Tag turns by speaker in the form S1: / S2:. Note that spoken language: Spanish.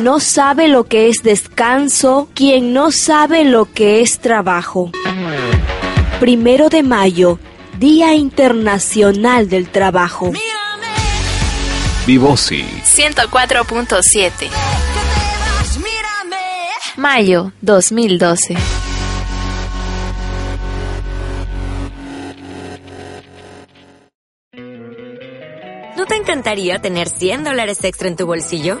S1: No sabe lo que es descanso quien no sabe lo que es trabajo. Primero de mayo, Día Internacional del Trabajo.
S2: Vivosi.
S3: 104.7. Mayo 2012.
S4: ¿No te encantaría tener 100 dólares extra en tu bolsillo?